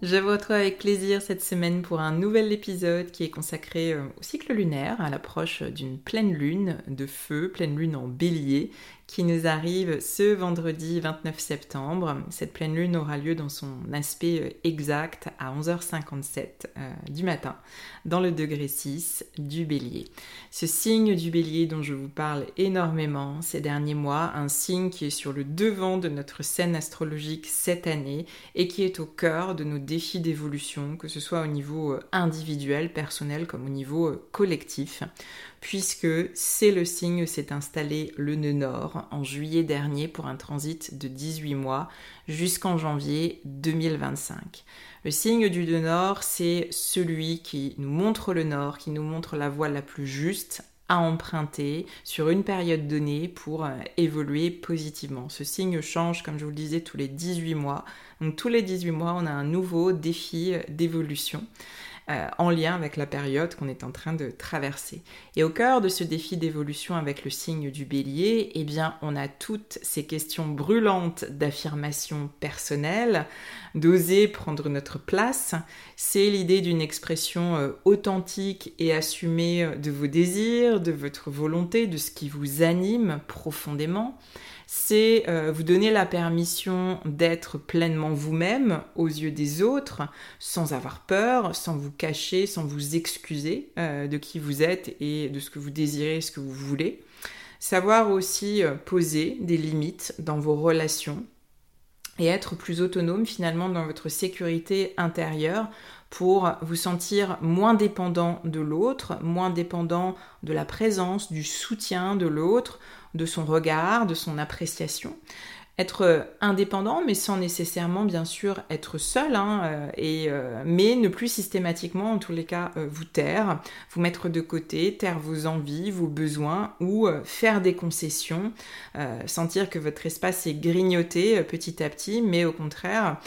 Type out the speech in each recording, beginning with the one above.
Je vous retrouve avec plaisir cette semaine pour un nouvel épisode qui est consacré euh, au cycle lunaire, à l'approche d'une pleine lune de feu, pleine lune en bélier, qui nous arrive ce vendredi 29 septembre. Cette pleine lune aura lieu dans son aspect euh, exact à 11h57 euh, du matin, dans le degré 6 du bélier. Ce signe du bélier dont je vous parle énormément ces derniers mois, un signe qui est sur le devant de notre scène astrologique cette année et qui est au cœur de nos défis d'évolution, que ce soit au niveau euh, individuel, personnel, comme au niveau collectif puisque c'est le signe s'est installé le nœud nord en juillet dernier pour un transit de 18 mois jusqu'en janvier 2025. Le signe du nœud nord, c'est celui qui nous montre le nord, qui nous montre la voie la plus juste à emprunter sur une période donnée pour euh, évoluer positivement. Ce signe change, comme je vous le disais, tous les 18 mois. Donc tous les 18 mois, on a un nouveau défi euh, d'évolution. Euh, en lien avec la période qu'on est en train de traverser. Et au cœur de ce défi d'évolution avec le signe du bélier, eh bien, on a toutes ces questions brûlantes d'affirmation personnelle, d'oser prendre notre place. C'est l'idée d'une expression euh, authentique et assumée euh, de vos désirs, de votre volonté, de ce qui vous anime profondément c'est euh, vous donner la permission d'être pleinement vous-même aux yeux des autres, sans avoir peur, sans vous cacher, sans vous excuser euh, de qui vous êtes et de ce que vous désirez, ce que vous voulez. Savoir aussi euh, poser des limites dans vos relations et être plus autonome finalement dans votre sécurité intérieure pour vous sentir moins dépendant de l'autre, moins dépendant de la présence, du soutien de l'autre, de son regard, de son appréciation. Être indépendant, mais sans nécessairement, bien sûr, être seul, hein, euh, et, euh, mais ne plus systématiquement, en tous les cas, euh, vous taire, vous mettre de côté, taire vos envies, vos besoins, ou faire des concessions, sentir que votre espace est grignoté petit à petit, mais au contraire,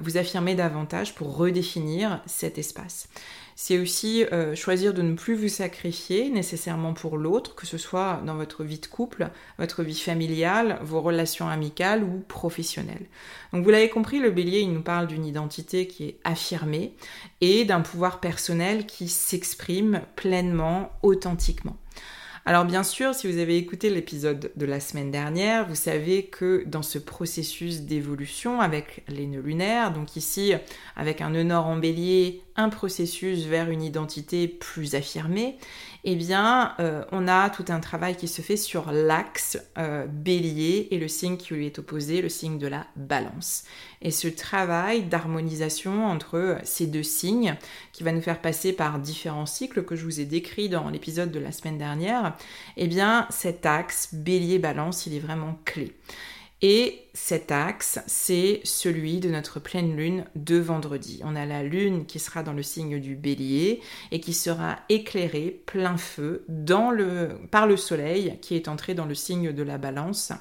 vous affirmer davantage pour redéfinir cet espace c'est aussi euh, choisir de ne plus vous sacrifier nécessairement pour l'autre, que ce soit dans votre vie de couple, votre vie familiale, vos relations amicales ou professionnelles. Donc vous l'avez compris, le bélier, il nous parle d'une identité qui est affirmée et d'un pouvoir personnel qui s'exprime pleinement, authentiquement. Alors bien sûr, si vous avez écouté l'épisode de la semaine dernière, vous savez que dans ce processus d'évolution avec les nœuds lunaires, donc ici avec un nœud nord en bélier, un processus vers une identité plus affirmée, eh bien, euh, on a tout un travail qui se fait sur l'axe euh, bélier et le signe qui lui est opposé, le signe de la balance. Et ce travail d'harmonisation entre ces deux signes, qui va nous faire passer par différents cycles que je vous ai décrits dans l'épisode de la semaine dernière, eh bien, cet axe bélier-balance, il est vraiment clé. Et cet axe, c'est celui de notre pleine lune de vendredi. On a la lune qui sera dans le signe du bélier et qui sera éclairée plein feu par le soleil qui est entré dans le signe de la balance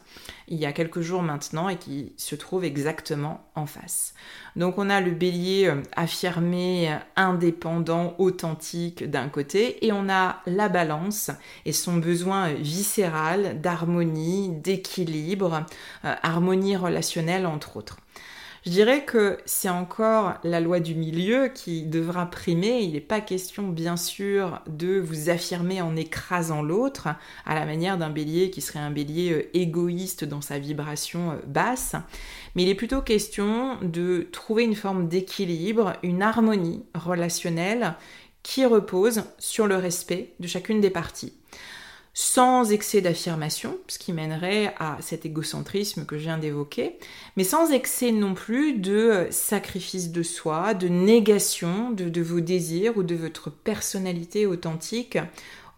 il y a quelques jours maintenant et qui se trouve exactement en face. Donc on a le bélier euh, affirmé, indépendant, authentique d'un côté et on a la balance et son besoin viscéral d'harmonie, d'équilibre, euh, harmonie relationnelle entre autres. Je dirais que c'est encore la loi du milieu qui devra primer. Il n'est pas question, bien sûr, de vous affirmer en écrasant l'autre, à la manière d'un bélier qui serait un bélier euh, égoïste dans sa vibration euh, basse. Mais il est plutôt question de trouver une forme d'équilibre, une harmonie relationnelle qui repose sur le respect de chacune des parties sans excès d'affirmation, ce qui mènerait à cet égocentrisme que je viens d'évoquer, mais sans excès non plus de euh, sacrifice de soi, de négation de, vos désirs ou de votre personnalité authentique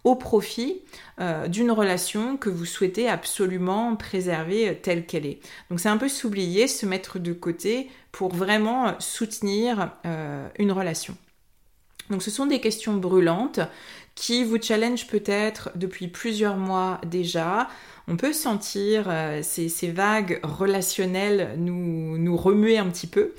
au profit euh, d'une relation que vous souhaitez absolument préserver euh, telle qu'elle est. Donc c'est un peu s'oublier, se mettre de côté pour vraiment soutenir une relation. Donc ce sont des questions brûlantes qui vous challenge peut-être depuis plusieurs mois déjà. On peut sentir euh, ces, vagues relationnelles nous, remuer un petit peu.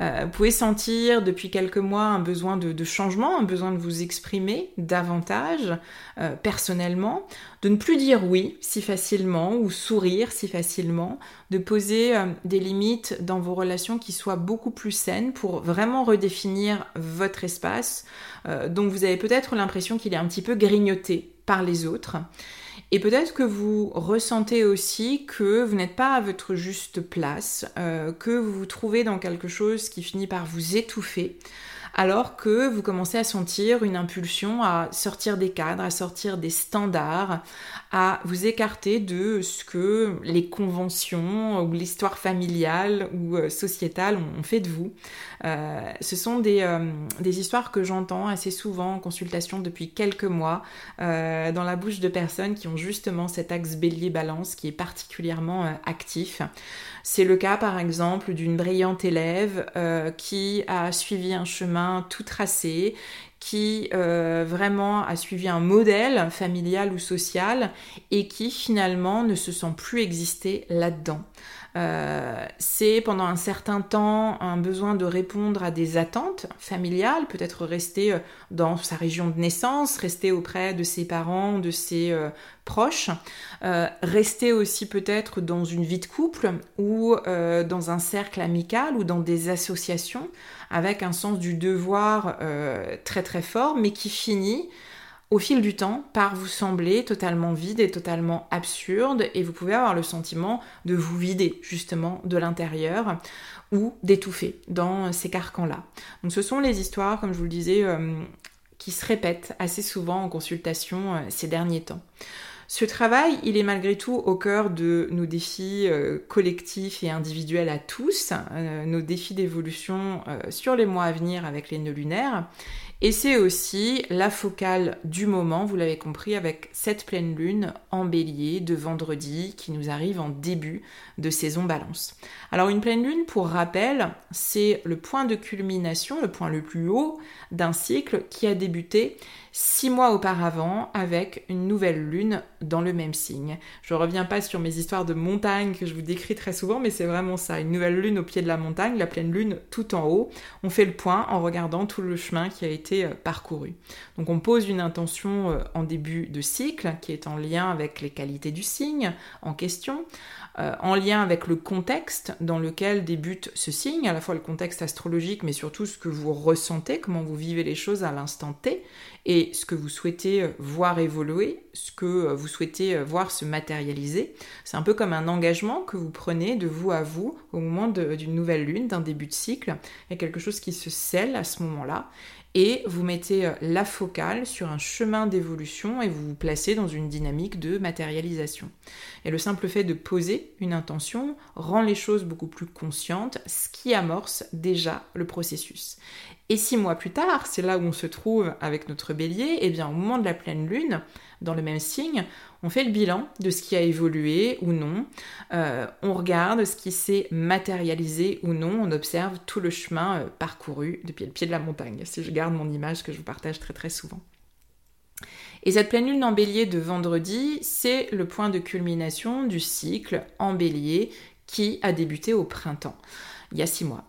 Euh, vous pouvez sentir depuis quelques mois un besoin de, changement, un besoin de vous exprimer davantage euh, personnellement, de ne plus dire oui si facilement ou sourire si facilement, de poser des limites dans vos relations qui soient beaucoup plus saines pour vraiment redéfinir votre espace dont vous avez peut-être l'impression qu'il est un petit peu grignoté par les autres. Et peut-être que vous ressentez aussi que vous n'êtes pas à votre juste place, euh, que vous vous trouvez dans quelque chose qui finit par vous étouffer, alors que vous commencez à sentir une impulsion à sortir des cadres, à sortir des standards, à vous écarter de ce que les conventions ou l'histoire familiale ou euh, sociétale ont fait de vous. Euh, ce sont des, euh, des histoires que j'entends assez souvent en consultation depuis quelques mois dans la bouche de personnes qui ont justement cet axe bélier-balance qui est particulièrement actif. C'est le cas par exemple d'une brillante élève qui a suivi un chemin tout tracé, qui euh, vraiment a suivi un modèle familial ou social et qui finalement ne se sent plus exister là-dedans. Euh, c'est pendant un certain temps un besoin de répondre à des attentes familiales, peut-être rester euh, dans sa région de naissance, rester auprès de ses parents, de ses proches, rester aussi peut-être dans une vie de couple ou dans un cercle amical ou dans des associations avec un sens du devoir très très fort, mais qui finit au fil du temps par vous sembler totalement vide et totalement absurde et vous pouvez avoir le sentiment de vous vider justement de l'intérieur ou d'étouffer dans ces carcans-là. Donc ce sont les histoires, comme je vous le disais, euh, qui se répètent assez souvent en consultation euh, ces derniers temps. Ce travail, il est malgré tout au cœur de nos défis euh, collectifs et individuels à tous, nos défis d'évolution sur les mois à venir avec les nœuds lunaires. Et c'est aussi la focale du moment, vous l'avez compris, avec cette pleine lune en bélier de vendredi qui nous arrive en début de saison balance. Alors une pleine lune, pour rappel, c'est le point de culmination, le point le plus haut d'un cycle qui a débuté six mois auparavant avec une nouvelle lune dans le même signe. Je reviens pas sur mes histoires de montagne que je vous décris très souvent, mais c'est vraiment ça, une nouvelle lune au pied de la montagne, la pleine lune tout en haut. On fait le point en regardant tout le chemin qui a été euh, parcouru. Donc on pose une intention euh, en début de cycle qui est en lien avec les qualités du signe en question. Euh, en lien avec le contexte dans lequel débute ce signe, à la fois le contexte astrologique, mais surtout ce que vous ressentez, comment vous vivez les choses à l'instant T, et ce que vous souhaitez euh, voir évoluer, ce que euh, vous souhaitez voir se matérialiser. C'est un peu comme un engagement que vous prenez de vous à vous au moment d'une nouvelle lune, d'un début de cycle. Il y a quelque chose qui se scelle à ce moment-là et vous mettez euh, la focale sur un chemin d'évolution et vous vous placez dans une dynamique de matérialisation. Et le simple fait de poser une intention rend les choses beaucoup plus conscientes, ce qui amorce déjà le processus. Et six mois plus tard, c'est là où on se trouve avec notre bélier, et bien au moment de la pleine lune, dans le même signe, on fait le bilan de ce qui a évolué ou non, euh, on regarde ce qui s'est matérialisé ou non, on observe tout le chemin euh, parcouru depuis le pied de la montagne, si je garde mon image que je vous partage très très souvent. Et cette pleine lune en bélier de vendredi, c'est le point de culmination du cycle en bélier qui a débuté au printemps, il y a six mois.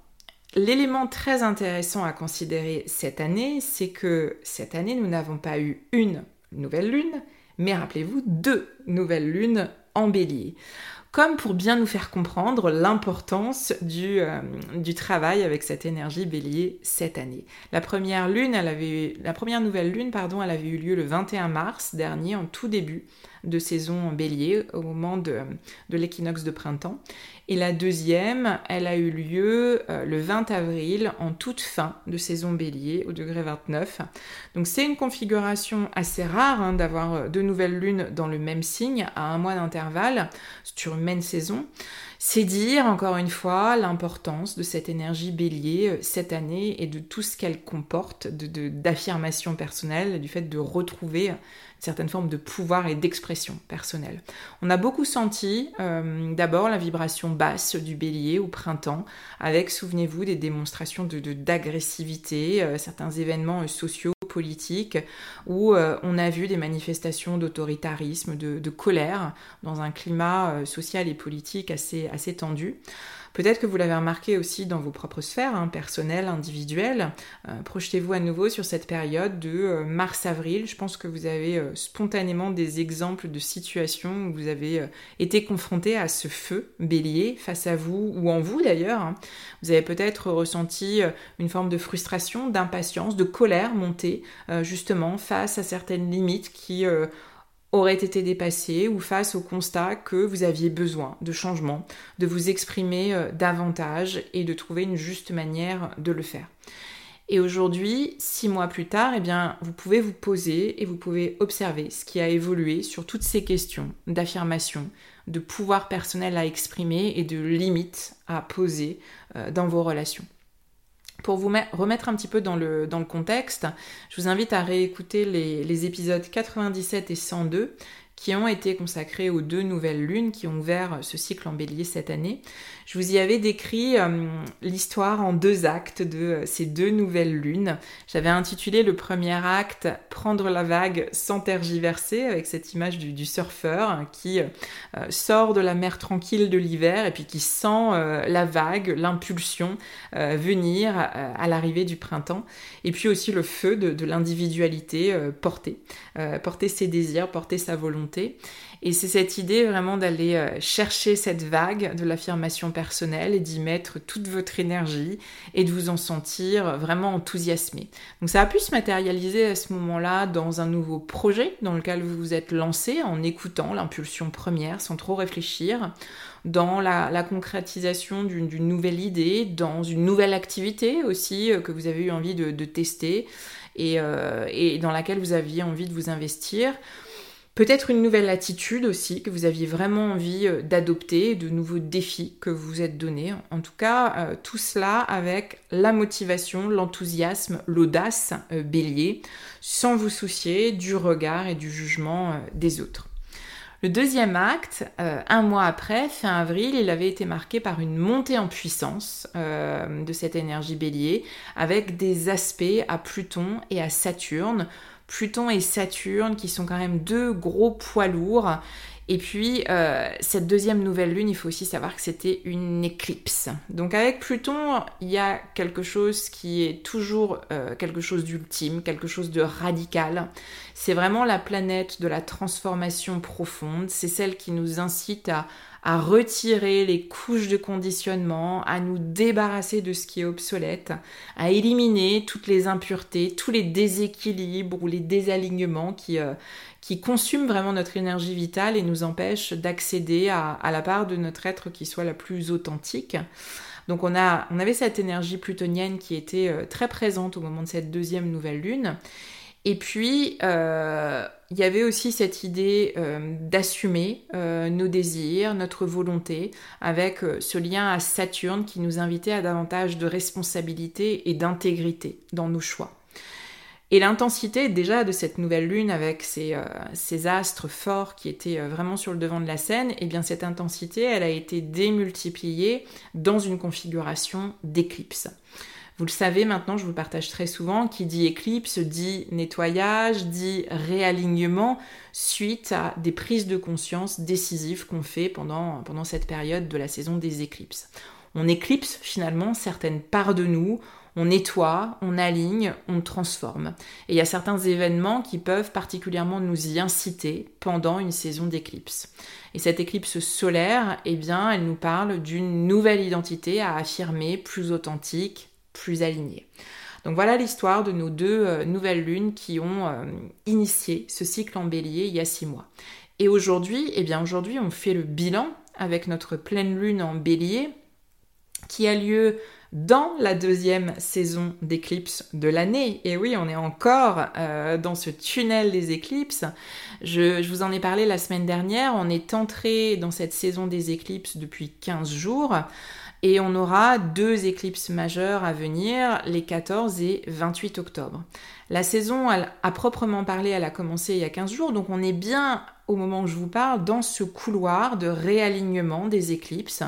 L'élément très intéressant à considérer cette année, c'est que cette année, nous n'avons pas eu une nouvelle lune, mais rappelez-vous, deux nouvelles lunes en bélier. Comme pour bien nous faire comprendre l'importance du, euh, travail avec cette énergie bélier cette année. La première la première nouvelle lune, pardon, elle avait eu lieu le 21 mars dernier, en tout début de saison en bélier au moment de, l'équinoxe de printemps. Et la deuxième, elle a eu lieu euh, le 20 avril en toute fin de saison bélier au degré 29. Donc c'est une configuration assez rare hein, d'avoir euh, deux nouvelles lunes dans le même signe à un mois d'intervalle sur une même saison. C'est dire encore une fois l'importance de cette énergie bélier euh, cette année et de tout ce qu'elle comporte d'affirmation de, personnelle, du fait de retrouver certaines formes de pouvoir et d'expression personnelle. On a beaucoup senti euh, d'abord la vibration basse du bélier au printemps, avec, souvenez-vous, des démonstrations d'agressivité, de, euh, certains événements sociaux politiques où on a vu des manifestations d'autoritarisme, de, colère dans un climat social et politique assez tendu. Peut-être que vous l'avez remarqué aussi dans vos propres sphères, hein, personnelles, individuelles. Euh, projetez-vous à nouveau sur cette période de euh, mars-avril. Je pense que vous avez euh, spontanément des exemples de situations où vous avez été confronté à ce feu bélier face à vous ou en vous d'ailleurs. Hein. Vous avez peut-être ressenti une forme de frustration, d'impatience, de colère montée justement face à certaines limites qui aurait été dépassé ou face au constat que vous aviez besoin de changement, de vous exprimer euh, davantage et de trouver une juste manière de le faire. Et aujourd'hui, six mois plus tard, eh bien, vous pouvez vous poser et vous pouvez observer ce qui a évolué sur toutes ces questions d'affirmation, de pouvoir personnel à exprimer et de limites à poser euh, dans vos relations. Pour vous remettre un petit peu dans le, contexte, je vous invite à réécouter les épisodes 97 et 102 qui ont été consacrés aux deux nouvelles lunes qui ont ouvert ce cycle en bélier cette année. Je vous y avais décrit euh, l'histoire en deux actes de euh, ces deux nouvelles lunes. J'avais intitulé le premier acte Prendre la vague sans tergiverser avec cette image du, surfeur qui euh, sort de la mer tranquille de l'hiver et puis qui sent la vague, l'impulsion venir à l'arrivée du printemps. Et puis aussi le feu de, l'individualité portée, porter ses désirs, porter sa volonté et c'est cette idée vraiment d'aller chercher cette vague de l'affirmation et d'y mettre toute votre énergie et de vous en sentir vraiment enthousiasmé. Donc ça a pu se matérialiser à ce moment-là dans un nouveau projet dans lequel vous vous êtes lancé en écoutant l'impulsion première sans trop réfléchir, dans la, concrétisation d'une nouvelle idée, dans une nouvelle activité aussi euh, que vous avez eu envie de, tester euh, et dans laquelle vous aviez envie de vous investir. Peut-être une nouvelle attitude aussi que vous aviez vraiment envie euh, d'adopter, de nouveaux défis que vous vous êtes donnés. En tout cas, euh, tout cela avec la motivation, l'enthousiasme, l'audace euh, bélier, sans vous soucier du regard et du jugement des autres. Le deuxième acte, un mois après, fin avril, il avait été marqué par une montée en puissance de cette énergie bélier, avec des aspects à Pluton et à Saturne, Pluton et Saturne, qui sont quand même deux gros poids lourds. Et puis, euh, cette deuxième nouvelle lune, il faut aussi savoir que c'était une éclipse. Donc avec Pluton, il y a quelque chose qui est toujours euh, quelque chose d'ultime, quelque chose de radical. C'est vraiment la planète de la transformation profonde. C'est celle qui nous incite à, retirer les couches de conditionnement, à nous débarrasser de ce qui est obsolète, à éliminer toutes les impuretés, tous les déséquilibres ou les désalignements qui, euh, consument vraiment notre énergie vitale et nous empêchent d'accéder à, la part de notre être qui soit la plus authentique. Donc on, on avait cette énergie plutonienne qui était euh, très présente au moment de cette deuxième nouvelle lune. Et puis, euh, il y avait aussi cette idée euh, d'assumer euh, nos désirs, notre volonté, avec ce lien à Saturne qui nous invitait à davantage de responsabilité et d'intégrité dans nos choix. Et l'intensité déjà de cette nouvelle lune avec ces, astres forts qui étaient vraiment sur le devant de la scène, eh bien cette intensité, elle a été démultipliée dans une configuration d'éclipse. Vous le savez maintenant, je vous le partage très souvent, qui dit éclipse dit nettoyage, dit réalignement suite à des prises de conscience décisives qu'on fait pendant, pendant cette période de la saison des éclipses. On éclipse finalement certaines parts de nous, on nettoie, on aligne, on transforme. Et il y a certains événements qui peuvent particulièrement nous y inciter pendant une saison d'éclipse. Et cette éclipse solaire, eh bien, elle nous parle d'une nouvelle identité à affirmer, plus authentique, plus alignés. Donc voilà l'histoire de nos deux euh, nouvelles lunes qui ont euh, initié ce cycle en bélier il y a six mois. Et aujourd'hui, eh bien aujourd'hui on fait le bilan avec notre pleine lune en bélier qui a lieu dans la deuxième saison d'éclipse de l'année. Et oui, on est encore euh, dans ce tunnel des éclipses. Je, je, vous en ai parlé la semaine dernière. On est entré dans cette saison des éclipses depuis 15 jours. Et on aura deux éclipses majeures à venir, les 14 et 28 octobre. La saison, à proprement parler, elle a commencé il y a 15 jours, donc on est bien, au moment où je vous parle, dans ce couloir de réalignement des éclipses.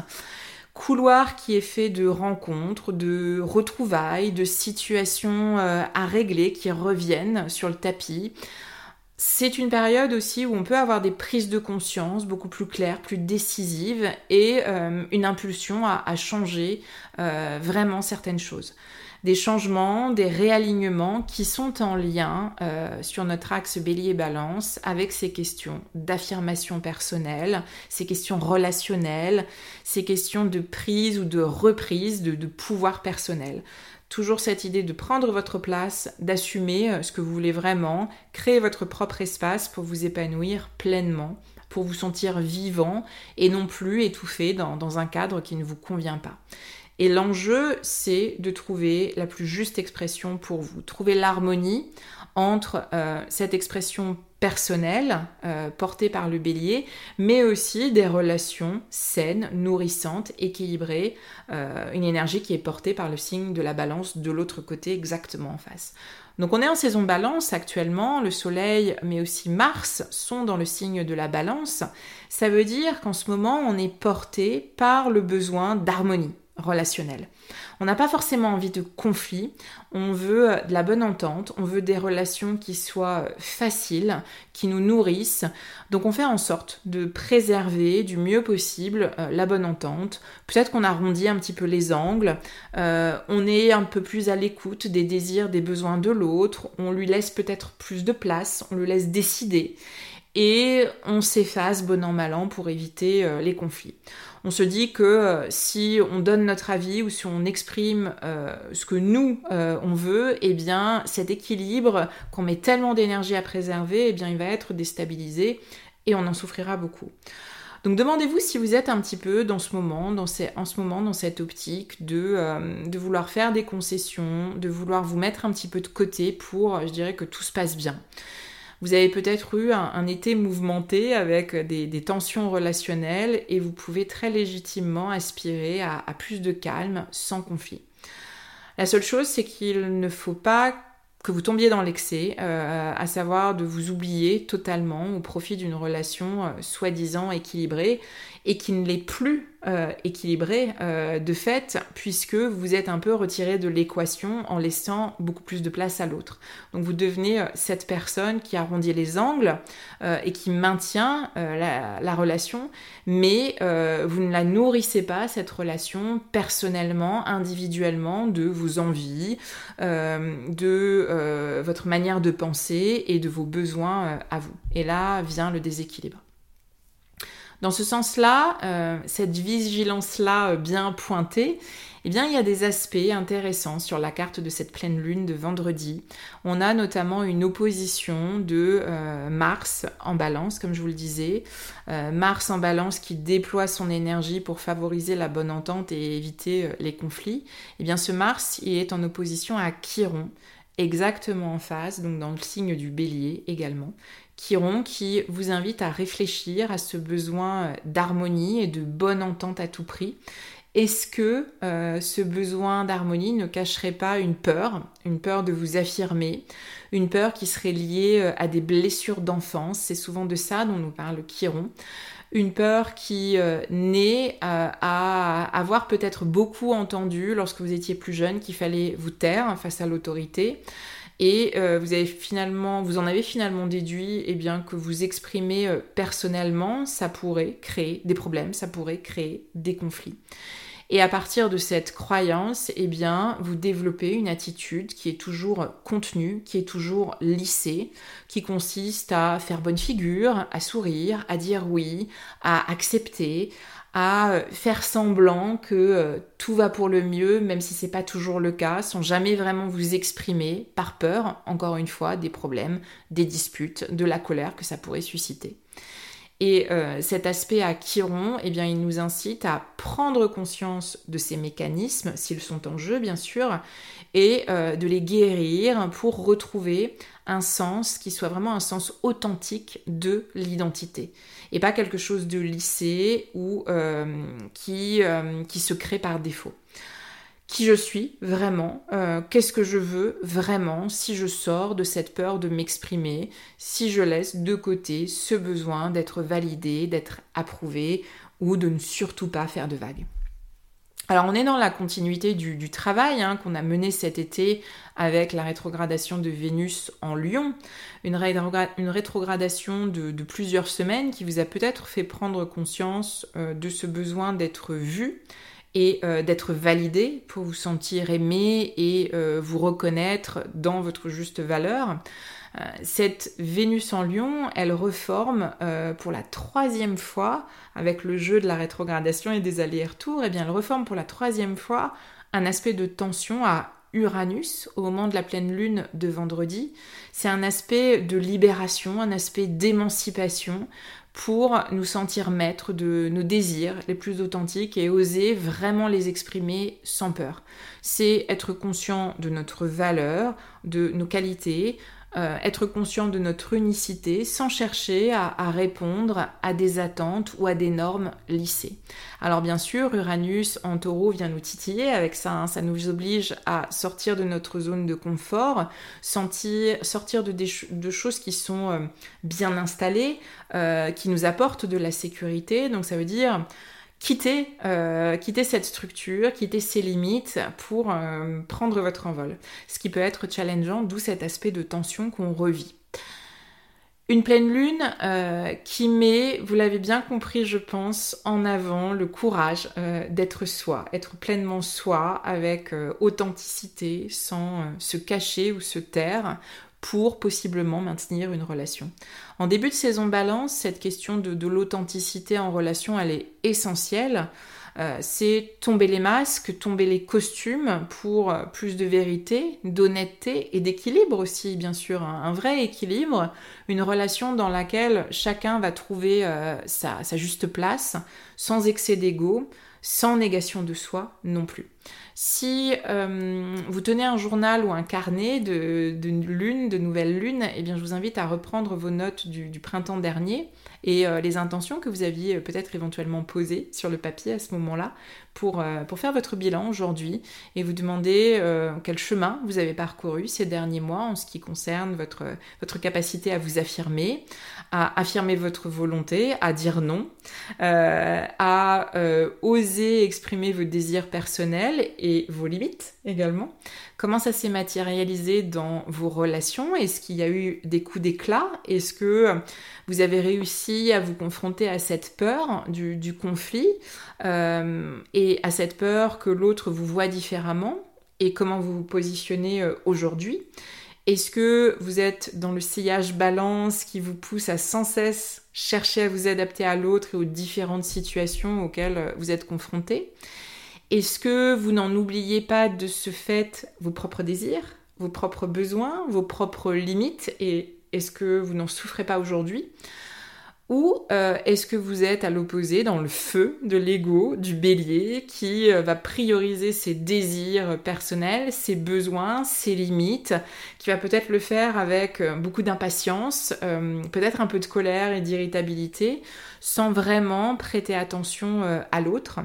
Couloir qui est fait de rencontres, de retrouvailles, de situations euh, à régler qui reviennent sur le tapis. C'est une période aussi où on peut avoir des prises de conscience beaucoup plus claires, plus décisives et euh, une impulsion à, changer euh, vraiment certaines choses. Des changements, des réalignements qui sont en lien euh, sur notre axe bélier-balance avec ces questions d'affirmation personnelle, ces questions relationnelles, ces questions de prise ou de reprise de pouvoir personnel toujours cette idée de prendre votre place, d'assumer euh, ce que vous voulez vraiment, créer votre propre espace pour vous épanouir pleinement, pour vous sentir vivant et non plus étouffé dans, un cadre qui ne vous convient pas. Et l'enjeu, c'est de trouver la plus juste expression pour vous, trouver l'harmonie entre euh, cette expression personnelle euh, par le bélier, mais aussi des relations saines, nourrissantes, équilibrées, euh, une énergie qui est portée par le signe de la balance de l'autre côté exactement en face. Donc on est en saison balance actuellement, le soleil mais aussi Mars sont dans le signe de la balance. Ça veut dire qu'en ce moment on est porté par le besoin d'harmonie relationnelle. On n'a pas forcément envie de conflit, on veut de la bonne entente, on veut des relations qui soient faciles, qui nous nourrissent. Donc on fait en sorte de préserver du mieux possible euh, la bonne entente. Peut-être qu'on arrondit un petit peu les angles, euh, on est un peu plus à l'écoute des désirs, des besoins de l'autre, on lui laisse peut-être plus de place, on le laisse décider. Et on s'efface bon an mal an pour éviter euh, les conflits on se dit que euh, si on donne notre avis ou si on exprime euh, ce que nous euh, on veut, eh bien cet équilibre qu'on met tellement d'énergie à préserver, eh il va être déstabilisé et on en souffrira beaucoup. Donc demandez-vous si vous êtes un petit peu dans ce moment, dans en ce moment dans cette optique de, de vouloir faire des concessions, de vouloir vous mettre un petit peu de côté pour, je dirais, que tout se passe bien. Vous avez peut-être eu un, été mouvementé avec des, tensions relationnelles et vous pouvez très légitimement aspirer à, plus de calme sans conflit. La seule chose, c'est qu'il ne faut pas que vous tombiez dans l'excès, euh, à savoir de vous oublier totalement au profit d'une relation euh, soi-disant équilibrée et qui ne l'est plus euh, équilibré euh, de fait, puisque vous êtes un peu retiré de l'équation en laissant beaucoup plus de place à l'autre. Donc vous devenez euh, cette personne qui arrondit les angles et qui maintient la, la, relation, mais vous ne la nourrissez pas, cette relation, personnellement, individuellement, de vos envies, de votre manière de penser et de vos besoins à vous. Et là vient le déséquilibre. Dans ce sens-là, euh, cette vigilance-là euh, bien pointée, eh bien, il y a des aspects intéressants sur la carte de cette pleine lune de vendredi. On a notamment une opposition de euh, Mars en balance, comme je vous le disais. Mars en balance qui déploie son énergie pour favoriser la bonne entente et éviter les conflits. Eh bien, ce Mars, est en opposition à Chiron, exactement en face, donc dans le signe du bélier également. Chiron qui vous invite à réfléchir à ce besoin d'harmonie et de bonne entente à tout prix. Est-ce que euh, ce besoin d'harmonie ne cacherait pas une peur, une peur de vous affirmer, une peur qui serait liée euh, à des blessures d'enfance? C'est souvent de ça dont nous parle Chiron une peur qui euh, naît euh, à avoir peut-être beaucoup entendu lorsque vous étiez plus jeune qu'il fallait vous taire face à l'autorité. Et euh, vous en avez finalement déduit, eh bien que vous exprimez personnellement, ça pourrait créer des problèmes, ça pourrait créer des conflits. Et à partir de cette croyance, eh bien, vous développez une attitude qui est toujours contenue, qui est toujours lissée, qui consiste à faire bonne figure, à sourire, à dire oui, à accepter, à faire semblant que euh, tout va pour le mieux, même si c'est pas toujours le cas, sans jamais vraiment vous exprimer par peur, encore une fois, des problèmes, des disputes, de la colère que ça pourrait susciter. Et euh, cet aspect à Chiron, eh bien, il nous incite à prendre conscience de ces mécanismes, s'ils sont en jeu bien sûr, et euh, de les guérir pour retrouver sens qui soit vraiment un sens authentique de l'identité. Et pas quelque chose de lissé ou euh, qui, qui se crée par défaut qui je suis vraiment, euh, qu'est-ce que je veux vraiment si je sors de cette peur de m'exprimer, si je laisse de côté ce besoin d'être validé, d'être approuvé ou de ne surtout pas faire de vagues. Alors on est dans la continuité du, travail hein, qu'on a mené cet été avec la rétrogradation de Vénus en Lion, une, rétrogradation de, plusieurs semaines qui vous a peut-être fait prendre conscience euh, de ce besoin d'être vu, et euh, d'être validé pour vous sentir aimé et euh, vous reconnaître dans votre juste valeur. Euh, cette Vénus en lion, elle reforme pour la troisième fois, avec le jeu de la rétrogradation et des allers-retours, et eh bien elle reforme pour la troisième fois un aspect de tension à Uranus au moment de la pleine lune de vendredi. C'est un aspect de libération, un aspect d'émancipation pour nous sentir maîtres de nos désirs les plus authentiques et oser vraiment les exprimer sans peur. C'est être conscient de notre valeur, de nos qualités, euh, être conscient de notre unicité sans chercher à, répondre à des attentes ou à des normes lissées. Alors bien sûr, Uranus en taureau vient nous titiller avec ça, hein. ça nous oblige à sortir de notre zone de confort, sortir de, de choses qui sont euh, bien installées, euh, qui nous apportent de la sécurité. Donc ça veut dire quitter, euh, quitter cette structure, quitter ses limites pour euh, prendre votre envol. Ce qui peut être challengeant, d'où cet aspect de tension qu'on revit. Une pleine lune euh, qui met, vous l'avez bien compris je pense, en avant le courage d'être soi, être pleinement soi avec authenticité, sans se cacher ou se taire, pour possiblement maintenir une relation. En début de saison balance, cette question de, l'authenticité en relation, elle est essentielle. Euh, c'est tomber les masques, tomber les costumes pour euh, plus de vérité, d'honnêteté et d'équilibre aussi, bien sûr, un, vrai équilibre, une relation dans laquelle chacun va trouver euh, sa, juste place, sans excès d'ego, sans négation de soi non plus. Si euh, vous tenez un journal ou un carnet de, lune, de nouvelles lunes, eh bien je vous invite à reprendre vos notes du, printemps dernier et euh, les intentions que vous aviez euh, peut-être éventuellement posées sur le papier à ce moment-là pour, pour faire votre bilan aujourd'hui et vous demander quel chemin vous avez parcouru ces derniers mois en ce qui concerne votre, votre capacité à vous affirmer, à affirmer votre volonté, à dire non, à oser exprimer vos désirs personnels et vos limites également. Comment ça s'est matérialisé dans vos relations? Est-ce qu'il y a eu des coups d'éclat? Est-ce que vous avez réussi à vous confronter à cette peur du, conflit euh, et à cette peur que l'autre vous voit différemment? Et comment vous vous positionnez euh, aujourd'hui? Est-ce que vous êtes dans le sillage balance qui vous pousse à sans cesse chercher à vous adapter à l'autre et aux différentes situations auxquelles euh, vous êtes confronté? Est-ce que vous n'en oubliez pas de ce fait vos propres désirs, vos propres besoins, vos propres limites et est-ce que vous n'en souffrez pas aujourd'hui? Ou euh, est-ce que vous êtes à l'opposé dans le feu de l'ego, du bélier, qui euh, va prioriser ses désirs personnels, ses besoins, ses limites, qui va peut-être le faire avec euh, beaucoup d'impatience, peut-être un peu de colère et d'irritabilité, sans vraiment prêter attention à l'autre?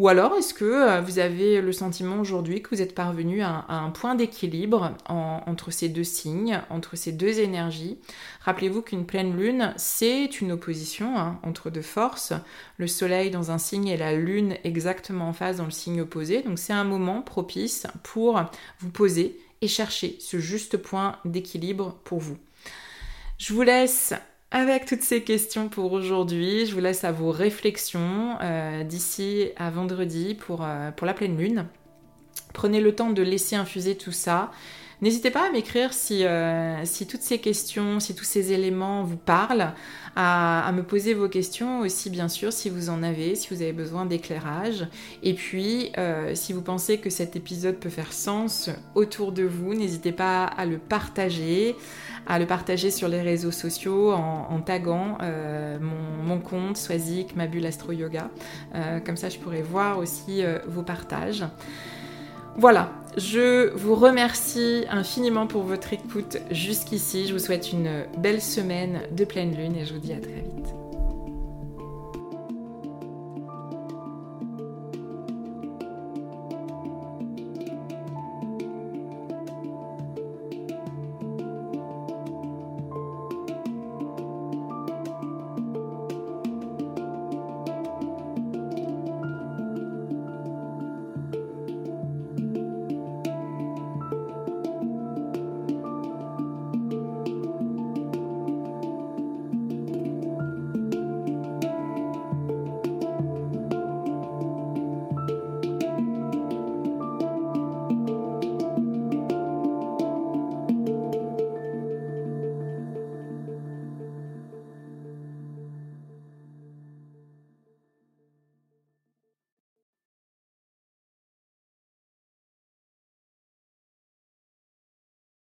Ou alors est-ce que euh, vous avez le sentiment aujourd'hui que vous êtes parvenu à, un point d'équilibre entre ces deux signes, entre ces deux énergies? Rappelez-vous qu'une pleine lune, c'est une opposition hein, entre deux forces, le soleil dans un signe et la lune exactement en face dans le signe opposé. Donc c'est un moment propice pour vous poser et chercher ce juste point d'équilibre pour vous. Je vous laisse avec toutes ces questions pour aujourd'hui. Je vous laisse à vos réflexions euh, d'ici à vendredi euh, pour la pleine lune. Prenez le temps de laisser infuser tout ça. N'hésitez pas à m'écrire si, euh, si toutes ces questions, si tous ces éléments vous parlent, à, me poser vos questions aussi bien sûr si vous en avez, si vous avez besoin d'éclairage. Et puis euh, si vous pensez que cet épisode peut faire sens autour de vous, n'hésitez pas à le partager, à le partager sur les réseaux sociaux en, taguant euh, mon, compte Swazik Mabul Astro Yoga. comme ça je pourrais voir aussi vos partages. Voilà, je vous remercie infiniment pour votre écoute jusqu'ici. Je vous souhaite une belle semaine de pleine lune et je vous dis à très vite.